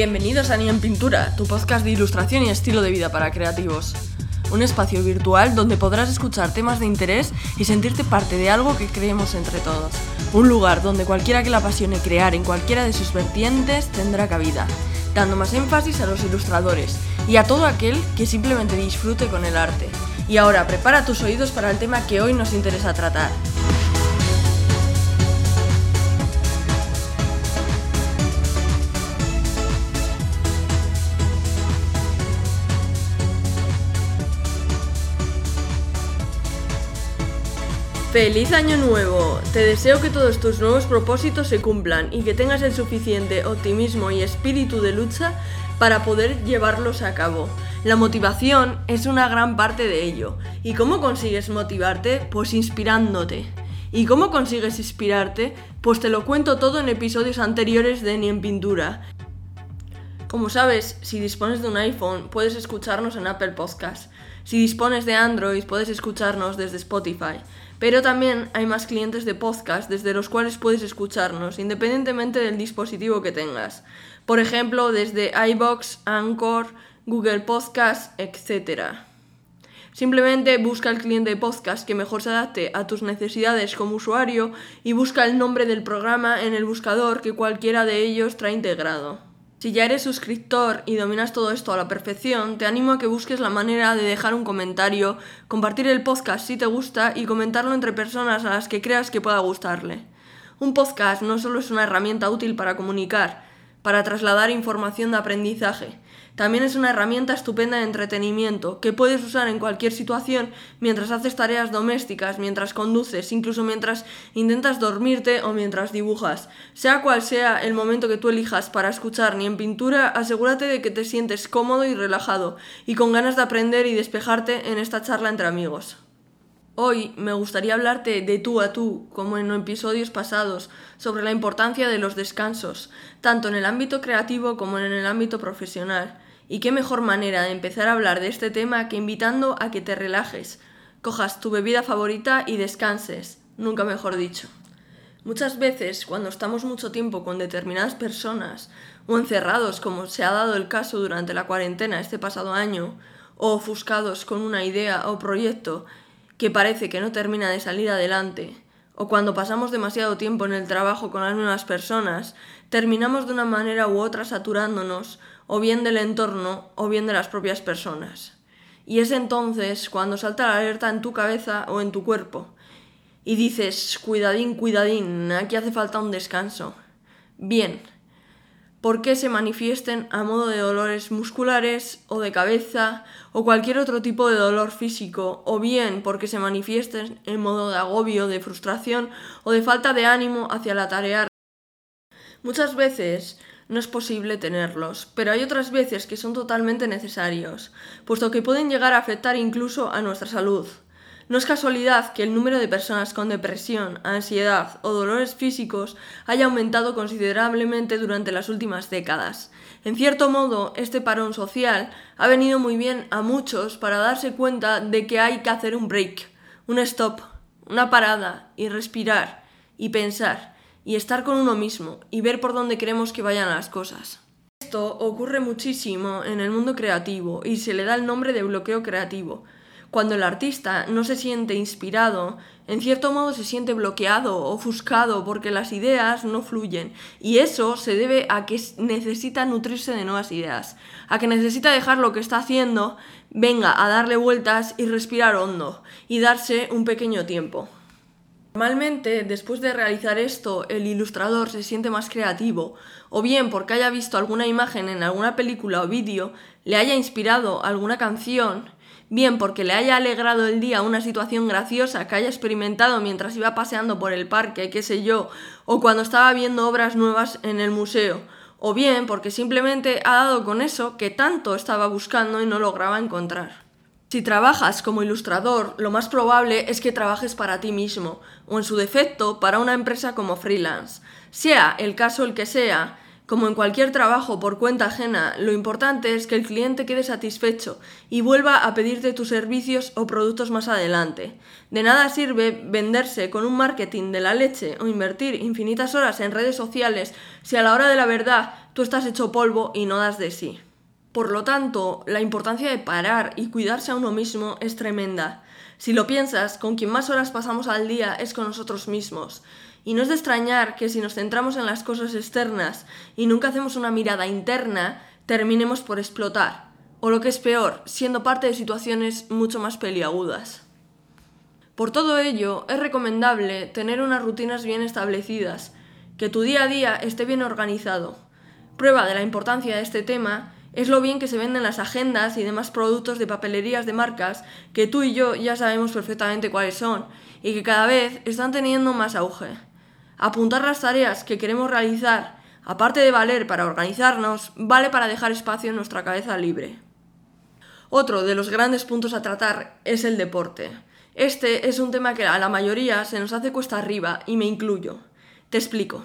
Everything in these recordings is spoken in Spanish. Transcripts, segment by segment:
Bienvenidos a Ni en Pintura, tu podcast de ilustración y estilo de vida para creativos. Un espacio virtual donde podrás escuchar temas de interés y sentirte parte de algo que creemos entre todos. Un lugar donde cualquiera que la apasione crear en cualquiera de sus vertientes tendrá cabida, dando más énfasis a los ilustradores y a todo aquel que simplemente disfrute con el arte. Y ahora prepara tus oídos para el tema que hoy nos interesa tratar. ¡Feliz Año Nuevo! Te deseo que todos tus nuevos propósitos se cumplan y que tengas el suficiente optimismo y espíritu de lucha para poder llevarlos a cabo. La motivación es una gran parte de ello. ¿Y cómo consigues motivarte? Pues inspirándote. ¿Y cómo consigues inspirarte? Pues te lo cuento todo en episodios anteriores de Ni en Pintura. Como sabes, si dispones de un iPhone, puedes escucharnos en Apple Podcast. Si dispones de Android, puedes escucharnos desde Spotify. Pero también hay más clientes de podcast desde los cuales puedes escucharnos, independientemente del dispositivo que tengas. Por ejemplo, desde iBox, Anchor, Google Podcast, etc. Simplemente busca el cliente de podcast que mejor se adapte a tus necesidades como usuario y busca el nombre del programa en el buscador que cualquiera de ellos trae integrado. Si ya eres suscriptor y dominas todo esto a la perfección, te animo a que busques la manera de dejar un comentario, compartir el podcast si te gusta y comentarlo entre personas a las que creas que pueda gustarle. Un podcast no solo es una herramienta útil para comunicar, para trasladar información de aprendizaje, también es una herramienta estupenda de entretenimiento que puedes usar en cualquier situación mientras haces tareas domésticas, mientras conduces, incluso mientras intentas dormirte o mientras dibujas. Sea cual sea el momento que tú elijas para escuchar ni en pintura, asegúrate de que te sientes cómodo y relajado y con ganas de aprender y despejarte en esta charla entre amigos. Hoy me gustaría hablarte de tú a tú, como en episodios pasados, sobre la importancia de los descansos, tanto en el ámbito creativo como en el ámbito profesional. Y qué mejor manera de empezar a hablar de este tema que invitando a que te relajes, cojas tu bebida favorita y descanses, nunca mejor dicho. Muchas veces, cuando estamos mucho tiempo con determinadas personas, o encerrados, como se ha dado el caso durante la cuarentena este pasado año, o ofuscados con una idea o proyecto, que parece que no termina de salir adelante, o cuando pasamos demasiado tiempo en el trabajo con las mismas personas, terminamos de una manera u otra saturándonos, o bien del entorno, o bien de las propias personas. Y es entonces cuando salta la alerta en tu cabeza o en tu cuerpo, y dices, cuidadín, cuidadín, aquí hace falta un descanso. Bien, por se manifiesten a modo de dolores musculares o de cabeza o cualquier otro tipo de dolor físico, o bien porque se manifiesten en modo de agobio, de frustración o de falta de ánimo hacia la tarea. Muchas veces no es posible tenerlos, pero hay otras veces que son totalmente necesarios, puesto que pueden llegar a afectar incluso a nuestra salud. No es casualidad que el número de personas con depresión, ansiedad o dolores físicos haya aumentado considerablemente durante las últimas décadas. En cierto modo, este parón social ha venido muy bien a muchos para darse cuenta de que hay que hacer un break, un stop, una parada y respirar y pensar y estar con uno mismo y ver por dónde queremos que vayan las cosas. Esto ocurre muchísimo en el mundo creativo y se le da el nombre de bloqueo creativo cuando el artista no se siente inspirado, en cierto modo se siente bloqueado, ofuscado, porque las ideas no fluyen. Y eso se debe a que necesita nutrirse de nuevas ideas, a que necesita dejar lo que está haciendo, venga a darle vueltas y respirar hondo, y darse un pequeño tiempo. Normalmente, después de realizar esto, el ilustrador se siente más creativo, o bien porque haya visto alguna imagen en alguna película o vídeo, le haya inspirado alguna canción, bien porque le haya alegrado el día una situación graciosa que haya experimentado mientras iba paseando por el parque, qué sé yo, o cuando estaba viendo obras nuevas en el museo, o bien porque simplemente ha dado con eso que tanto estaba buscando y no lograba encontrar. Si trabajas como ilustrador, lo más probable es que trabajes para ti mismo, o en su defecto, para una empresa como freelance. Sea el caso el que sea, Como en cualquier trabajo por cuenta ajena, lo importante es que el cliente quede satisfecho y vuelva a pedirte tus servicios o productos más adelante. De nada sirve venderse con un marketing de la leche o invertir infinitas horas en redes sociales si a la hora de la verdad tú estás hecho polvo y no das de sí. Por lo tanto, la importancia de parar y cuidarse a uno mismo es tremenda. Si lo piensas, con quien más horas pasamos al día es con nosotros mismos. Y no es de extrañar que si nos centramos en las cosas externas y nunca hacemos una mirada interna, terminemos por explotar. O lo que es peor, siendo parte de situaciones mucho más peliagudas. Por todo ello, es recomendable tener unas rutinas bien establecidas, que tu día a día esté bien organizado. Prueba de la importancia de este tema es lo bien que se venden las agendas y demás productos de papelerías de marcas que tú y yo ya sabemos perfectamente cuáles son y que cada vez están teniendo más auge. Apuntar las tareas que queremos realizar, aparte de valer para organizarnos, vale para dejar espacio en nuestra cabeza libre. Otro de los grandes puntos a tratar es el deporte. Este es un tema que a la mayoría se nos hace cuesta arriba y me incluyo. Te explico.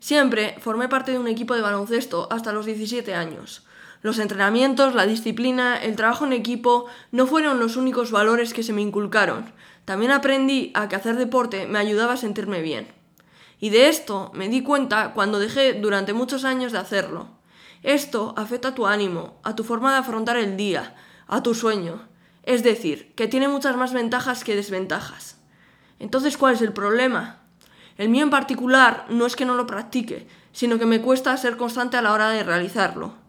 Siempre formé parte de un equipo de baloncesto hasta los 17 años. Los entrenamientos, la disciplina, el trabajo en equipo no fueron los únicos valores que se me inculcaron. También aprendí a que hacer deporte me ayudaba a sentirme bien. Y de esto me di cuenta cuando dejé durante muchos años de hacerlo. Esto afecta a tu ánimo, a tu forma de afrontar el día, a tu sueño. Es decir, que tiene muchas más ventajas que desventajas. Entonces, ¿cuál es el problema? El mío en particular no es que no lo practique, sino que me cuesta ser constante a la hora de realizarlo.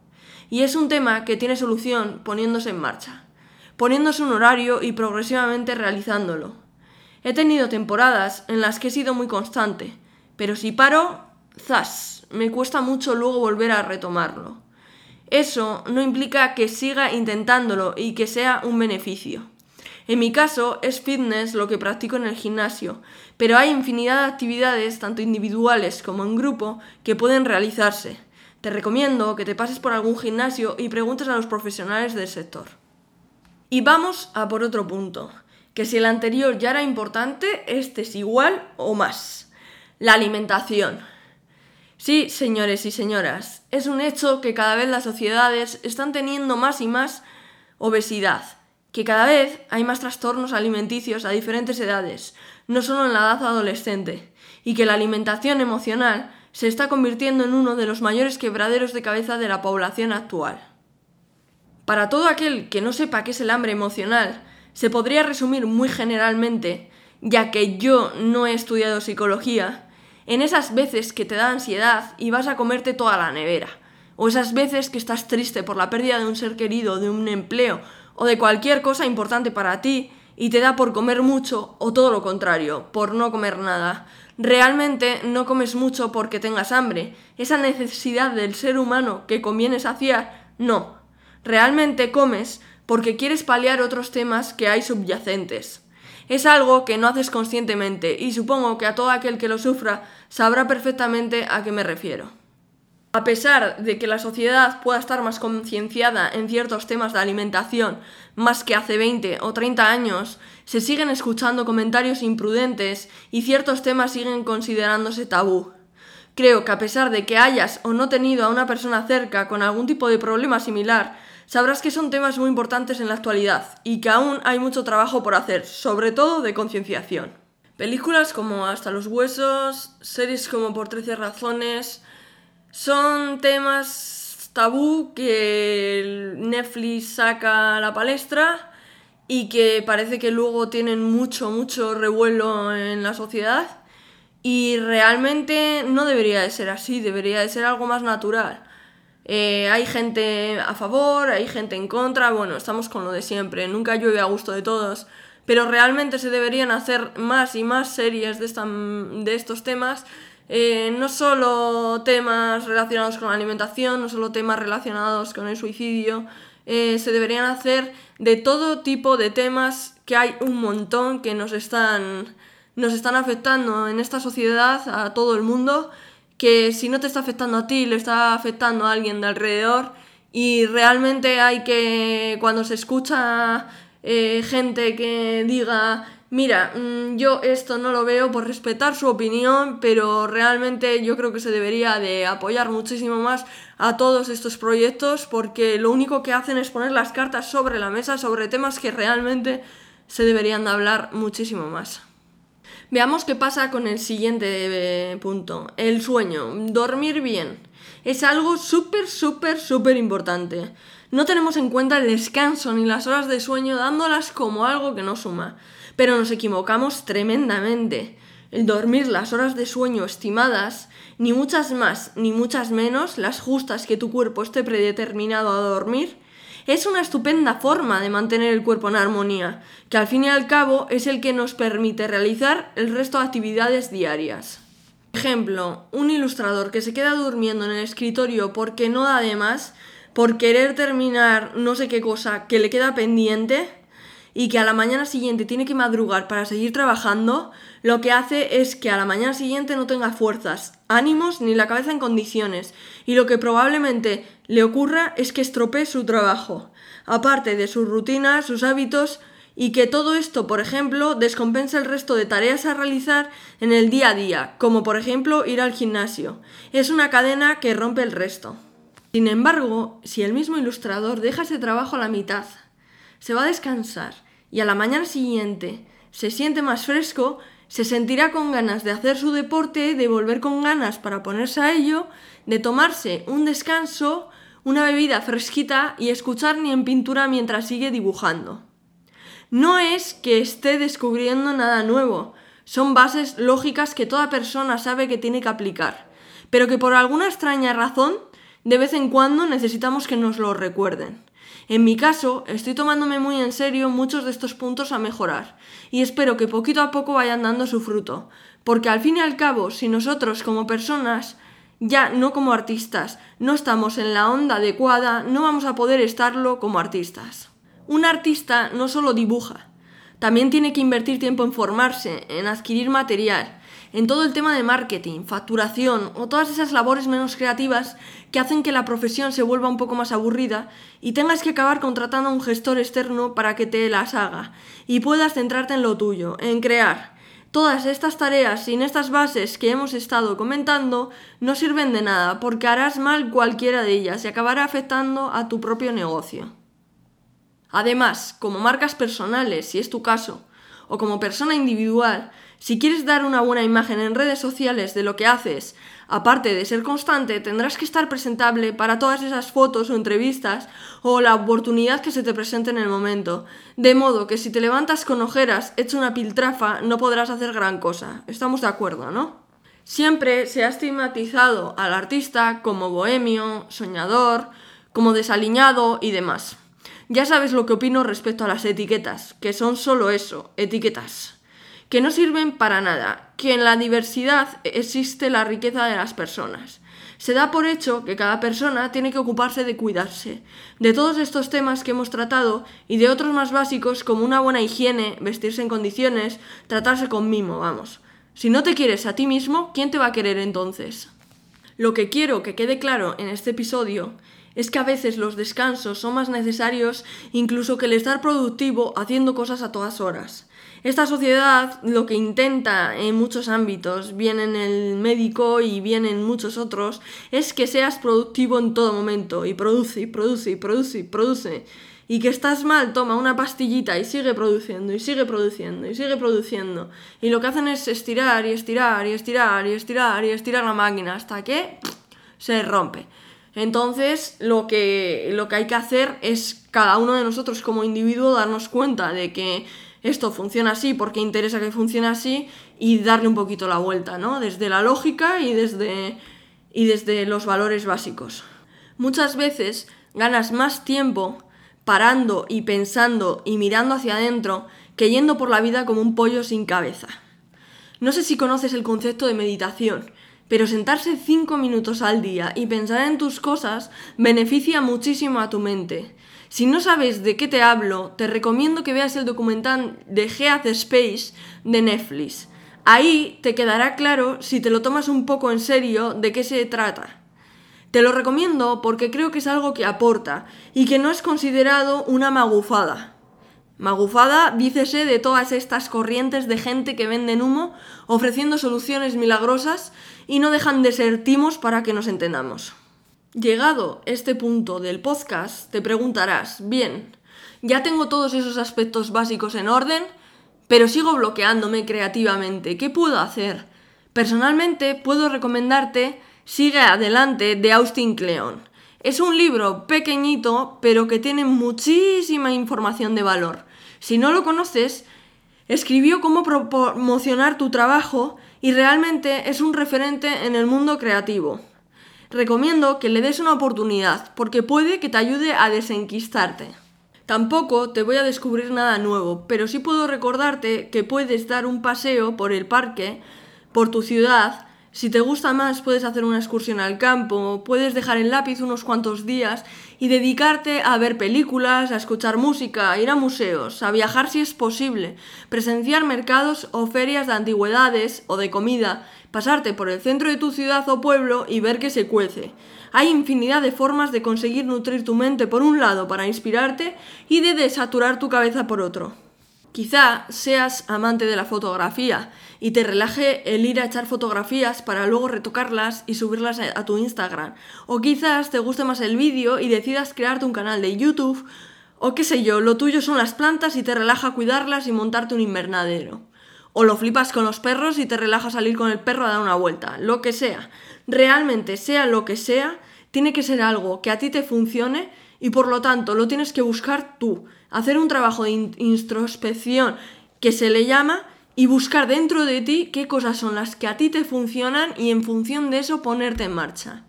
Y es un tema que tiene solución poniéndose en marcha, poniéndose un horario y progresivamente realizándolo. He tenido temporadas en las que he sido muy constante, pero si paro, zas, me cuesta mucho luego volver a retomarlo. Eso no implica que siga intentándolo y que sea un beneficio. En mi caso es fitness lo que practico en el gimnasio, pero hay infinidad de actividades, tanto individuales como en grupo, que pueden realizarse. Te recomiendo que te pases por algún gimnasio y preguntes a los profesionales del sector. Y vamos a por otro punto, que si el anterior ya era importante, este es igual o más. La alimentación. Sí, señores y señoras, es un hecho que cada vez las sociedades están teniendo más y más obesidad, que cada vez hay más trastornos alimenticios a diferentes edades, no solo en la edad adolescente, y que la alimentación emocional se está convirtiendo en uno de los mayores quebraderos de cabeza de la población actual. Para todo aquel que no sepa qué es el hambre emocional, se podría resumir muy generalmente, ya que yo no he estudiado psicología, en esas veces que te da ansiedad y vas a comerte toda la nevera. O esas veces que estás triste por la pérdida de un ser querido, de un empleo o de cualquier cosa importante para ti y te da por comer mucho o todo lo contrario, por no comer nada. Realmente no comes mucho porque tengas hambre. Esa necesidad del ser humano que conviene saciar, no. Realmente comes porque quieres paliar otros temas que hay subyacentes. Es algo que no haces conscientemente y supongo que a todo aquel que lo sufra sabrá perfectamente a qué me refiero. A pesar de que la sociedad pueda estar más concienciada en ciertos temas de alimentación más que hace 20 o 30 años, se siguen escuchando comentarios imprudentes y ciertos temas siguen considerándose tabú. Creo que a pesar de que hayas o no tenido a una persona cerca con algún tipo de problema similar, sabrás que son temas muy importantes en la actualidad y que aún hay mucho trabajo por hacer, sobre todo de concienciación. Películas como Hasta los Huesos, series como Por 13 Razones, son temas tabú que Netflix saca a la palestra y que parece que luego tienen mucho, mucho revuelo en la sociedad y realmente no debería de ser así, debería de ser algo más natural. Eh, hay gente a favor, hay gente en contra, bueno, estamos con lo de siempre, nunca llueve a gusto de todos, pero realmente se deberían hacer más y más series de, de estos temas, eh, no solo temas relacionados con la alimentación, no solo temas relacionados con el suicidio, eh, se deberían hacer de todo tipo de temas que hay un montón que nos están, nos están afectando en esta sociedad, a todo el mundo que si no te está afectando a ti, le está afectando a alguien de alrededor. Y realmente hay que, cuando se escucha eh, gente que diga, mira, mm, yo esto no lo veo por respetar su opinión, pero realmente yo creo que se debería de apoyar muchísimo más a todos estos proyectos porque lo único que hacen es poner las cartas sobre la mesa sobre temas que realmente se deberían de hablar muchísimo más. Veamos qué pasa con el siguiente eh, punto, el sueño, dormir bien. Es algo súper, súper, súper importante. No tenemos en cuenta el descanso ni las horas de sueño dándolas como algo que no suma pero nos equivocamos tremendamente. El dormir las horas de sueño estimadas, ni muchas más ni muchas menos, las justas que tu cuerpo esté predeterminado a dormir, es una estupenda forma de mantener el cuerpo en armonía, que al fin y al cabo es el que nos permite realizar el resto de actividades diarias. Ejemplo, un ilustrador que se queda durmiendo en el escritorio porque no da de más, por querer terminar no sé qué cosa que le queda pendiente, y que a la mañana siguiente tiene que madrugar para seguir trabajando, lo que hace es que a la mañana siguiente no tenga fuerzas, ánimos ni la cabeza en condiciones, y lo que probablemente le ocurra es que estropee su trabajo, aparte de sus rutinas, sus hábitos, y que todo esto, por ejemplo, descompensa el resto de tareas a realizar en el día a día, como por ejemplo ir al gimnasio. Es una cadena que rompe el resto. Sin embargo, si el mismo ilustrador deja ese trabajo a la mitad, se va a descansar y a la mañana siguiente se siente más fresco, se sentirá con ganas de hacer su deporte, de volver con ganas para ponerse a ello, de tomarse un descanso, una bebida fresquita y escuchar ni en pintura mientras sigue dibujando. No es que esté descubriendo nada nuevo, son bases lógicas que toda persona sabe que tiene que aplicar, pero que por alguna extraña razón de vez en cuando necesitamos que nos lo recuerden. En mi caso, estoy tomándome muy en serio muchos de estos puntos a mejorar, y espero que poquito a poco vayan dando su fruto, porque al fin y al cabo, si nosotros como personas, ya no como artistas, no estamos en la onda adecuada, no vamos a poder estarlo como artistas. Un artista no solo dibuja, también tiene que invertir tiempo en formarse, en adquirir material, en todo el tema de marketing, facturación o todas esas labores menos creativas que hacen que la profesión se vuelva un poco más aburrida y tengas que acabar contratando a un gestor externo para que te las haga y puedas centrarte en lo tuyo, en crear. Todas estas tareas sin estas bases que hemos estado comentando no sirven de nada porque harás mal cualquiera de ellas y acabará afectando a tu propio negocio. Además, como marcas personales, si es tu caso, o como persona individual, si quieres dar una buena imagen en redes sociales de lo que haces, aparte de ser constante, tendrás que estar presentable para todas esas fotos o entrevistas o la oportunidad que se te presente en el momento. De modo que si te levantas con ojeras, hecho una piltrafa, no podrás hacer gran cosa. Estamos de acuerdo, ¿no? Siempre se ha estigmatizado al artista como bohemio, soñador, como desaliñado y demás. Ya sabes lo que opino respecto a las etiquetas, que son solo eso, etiquetas que no sirven para nada, que en la diversidad existe la riqueza de las personas. Se da por hecho que cada persona tiene que ocuparse de cuidarse, de todos estos temas que hemos tratado y de otros más básicos como una buena higiene, vestirse en condiciones, tratarse con mimo, vamos. Si no te quieres a ti mismo, ¿quién te va a querer entonces? Lo que quiero que quede claro en este episodio es que a veces los descansos son más necesarios incluso que el estar productivo haciendo cosas a todas horas. Esta sociedad lo que intenta en muchos ámbitos, bien en el médico y bien en muchos otros, es que seas productivo en todo momento y produce y produce y produce y produce. Y que estás mal, toma una pastillita y sigue produciendo y sigue produciendo y sigue produciendo. Y lo que hacen es estirar y estirar y estirar y estirar y estirar la máquina hasta que se rompe. Entonces, lo que, lo que hay que hacer es cada uno de nosotros como individuo darnos cuenta de que esto funciona así porque interesa que funcione así y darle un poquito la vuelta, ¿no? Desde la lógica y desde, y desde los valores básicos. Muchas veces ganas más tiempo parando y pensando y mirando hacia adentro que yendo por la vida como un pollo sin cabeza. No sé si conoces el concepto de meditación, pero sentarse cinco minutos al día y pensar en tus cosas beneficia muchísimo a tu mente. Si no sabes de qué te hablo, te recomiendo que veas el documental de Heath Space de Netflix. Ahí te quedará claro si te lo tomas un poco en serio de qué se trata. Te lo recomiendo porque creo que es algo que aporta y que no es considerado una magufada. Magufada, dícese de todas estas corrientes de gente que venden humo ofreciendo soluciones milagrosas y no dejan de ser timos para que nos entendamos. Llegado este punto del podcast, te preguntarás, bien, ya tengo todos esos aspectos básicos en orden, pero sigo bloqueándome creativamente. ¿Qué puedo hacer? Personalmente puedo recomendarte Sigue adelante de Austin Kleon. Es un libro pequeñito, pero que tiene muchísima información de valor. Si no lo conoces, escribió cómo promocionar tu trabajo y realmente es un referente en el mundo creativo. Recomiendo que le des una oportunidad porque puede que te ayude a desenquistarte. Tampoco te voy a descubrir nada nuevo, pero sí puedo recordarte que puedes dar un paseo por el parque, por tu ciudad, si te gusta más, puedes hacer una excursión al campo, puedes dejar el lápiz unos cuantos días y dedicarte a ver películas, a escuchar música, a ir a museos, a viajar si es posible, presenciar mercados o ferias de antigüedades o de comida, pasarte por el centro de tu ciudad o pueblo y ver que se cuece. Hay infinidad de formas de conseguir nutrir tu mente por un lado para inspirarte y de desaturar tu cabeza por otro. Quizá seas amante de la fotografía y te relaje el ir a echar fotografías para luego retocarlas y subirlas a tu Instagram. O quizás te guste más el vídeo y decidas crearte un canal de YouTube. O qué sé yo, lo tuyo son las plantas y te relaja cuidarlas y montarte un invernadero. O lo flipas con los perros y te relaja salir con el perro a dar una vuelta. Lo que sea. Realmente, sea lo que sea, tiene que ser algo que a ti te funcione y por lo tanto lo tienes que buscar tú hacer un trabajo de introspección que se le llama y buscar dentro de ti qué cosas son las que a ti te funcionan y en función de eso ponerte en marcha.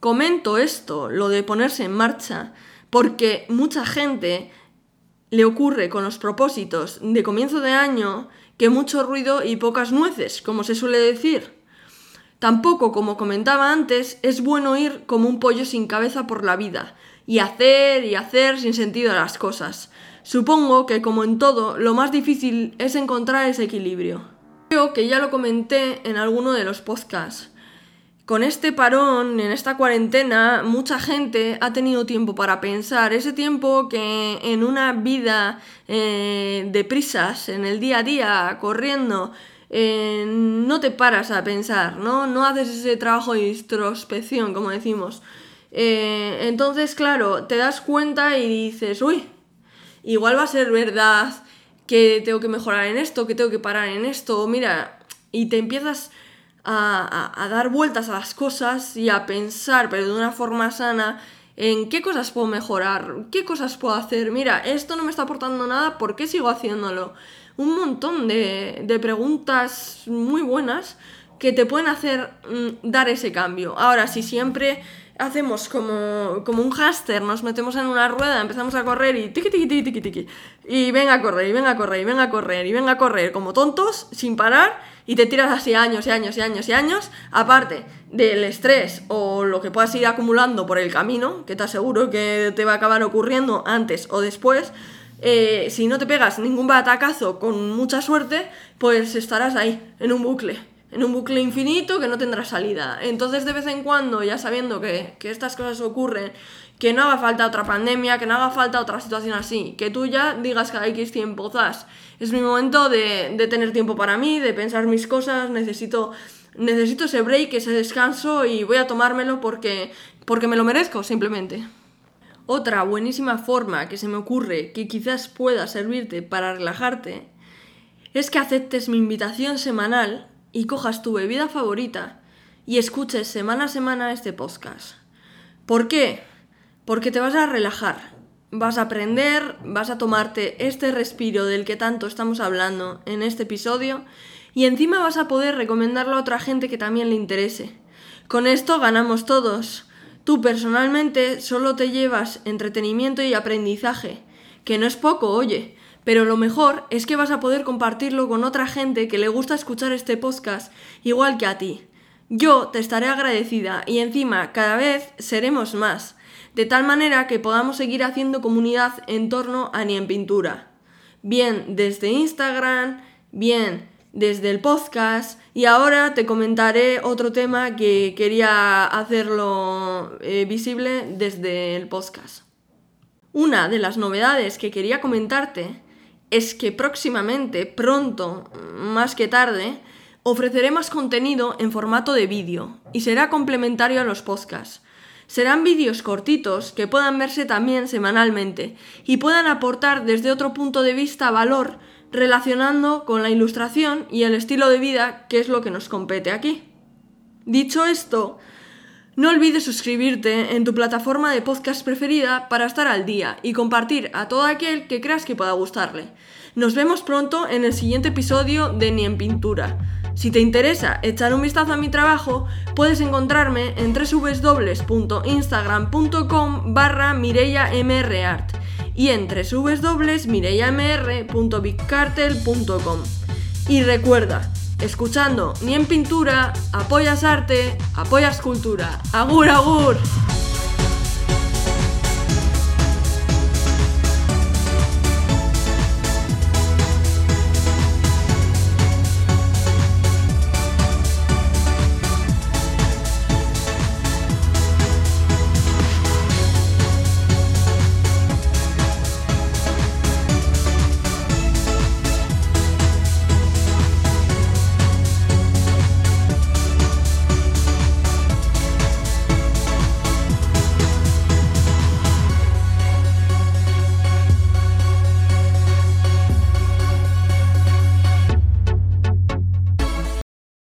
Comento esto, lo de ponerse en marcha, porque mucha gente le ocurre con los propósitos de comienzo de año que mucho ruido y pocas nueces, como se suele decir. Tampoco, como comentaba antes, es bueno ir como un pollo sin cabeza por la vida, y hacer y hacer sin sentido las cosas. Supongo que como en todo, lo más difícil es encontrar ese equilibrio. Creo que ya lo comenté en alguno de los podcasts. Con este parón, en esta cuarentena, mucha gente ha tenido tiempo para pensar. Ese tiempo que en una vida eh, de prisas, en el día a día, corriendo, eh, no te paras a pensar, ¿no? No haces ese trabajo de introspección, como decimos. Eh, entonces, claro, te das cuenta y dices, uy, igual va a ser verdad que tengo que mejorar en esto, que tengo que parar en esto, mira, y te empiezas a, a, dar vueltas a las cosas y a pensar, pero de una forma sana, en qué cosas puedo mejorar, qué cosas puedo hacer, mira, esto no me está aportando nada, ¿por qué sigo haciéndolo? Un montón de, de preguntas muy buenas que te pueden hacer mm, dar ese cambio. Ahora, si siempre hacemos como, como un háster, nos metemos en una rueda, empezamos a correr y tiki tiki tiki tiki tiki. Y venga a correr, y venga a correr, y venga a correr, y venga a correr, como tontos, sin parar, y te tiras así años y años y años y años, aparte del estrés o lo que puedas ir acumulando por el camino, que te aseguro que te va a acabar ocurriendo antes o después. Eh, si no te pegas ningún batacazo con mucha suerte, pues estarás ahí, en un bucle en un bucle infinito que no tendrá salida. Entonces, de vez en cuando, ya sabiendo que, estas cosas ocurren, que no haga falta otra pandemia, que no haga falta otra situación así, que tú ya digas cada X tiempo, zas, es mi momento de, de tener tiempo para mí, de pensar mis cosas, necesito, necesito ese break, ese descanso y voy a tomármelo porque, porque me lo merezco, simplemente. Otra buenísima forma que se me ocurre que quizás pueda servirte para relajarte es que aceptes mi invitación semanal y cojas tu bebida favorita y escuches semana a semana este podcast. ¿Por qué? Porque te vas a relajar, vas a aprender, vas a tomarte este respiro del que tanto estamos hablando en este episodio y encima vas a poder recomendarlo a otra gente que también le interese. Con esto ganamos todos. Tú personalmente solo te llevas entretenimiento y aprendizaje, que no es poco, oye, pero lo mejor es que vas a poder compartirlo con otra gente que le gusta escuchar este podcast igual que a ti. Yo te estaré agradecida y encima cada vez seremos más, de tal manera que podamos seguir haciendo comunidad en torno a Ni en Pintura. Bien desde Instagram, bien desde el podcast y ahora te comentaré otro tema que quería hacerlo eh, visible desde el podcast. Una de las novedades que quería comentarte es que próximamente, pronto, más que tarde, ofreceré más contenido en formato de vídeo y será complementario a los podcasts. Serán vídeos cortitos que puedan verse también semanalmente y puedan aportar desde otro punto de vista valor relacionando con la ilustración y el estilo de vida que es lo que nos compete aquí. Dicho esto, no olvides suscribirte en tu plataforma de podcast preferida para estar al día y compartir a todo aquel que creas que pueda gustarle. Nos vemos pronto en el siguiente episodio de Ni en Pintura. Si te interesa echar un vistazo a mi trabajo, puedes encontrarme en www.instagram.com barra mireyamrart y en www.mireyamr.bigcartel.com. Y recuerda, escuchando ni en pintura, apoyas arte, apoyas cultura. Agur, agur.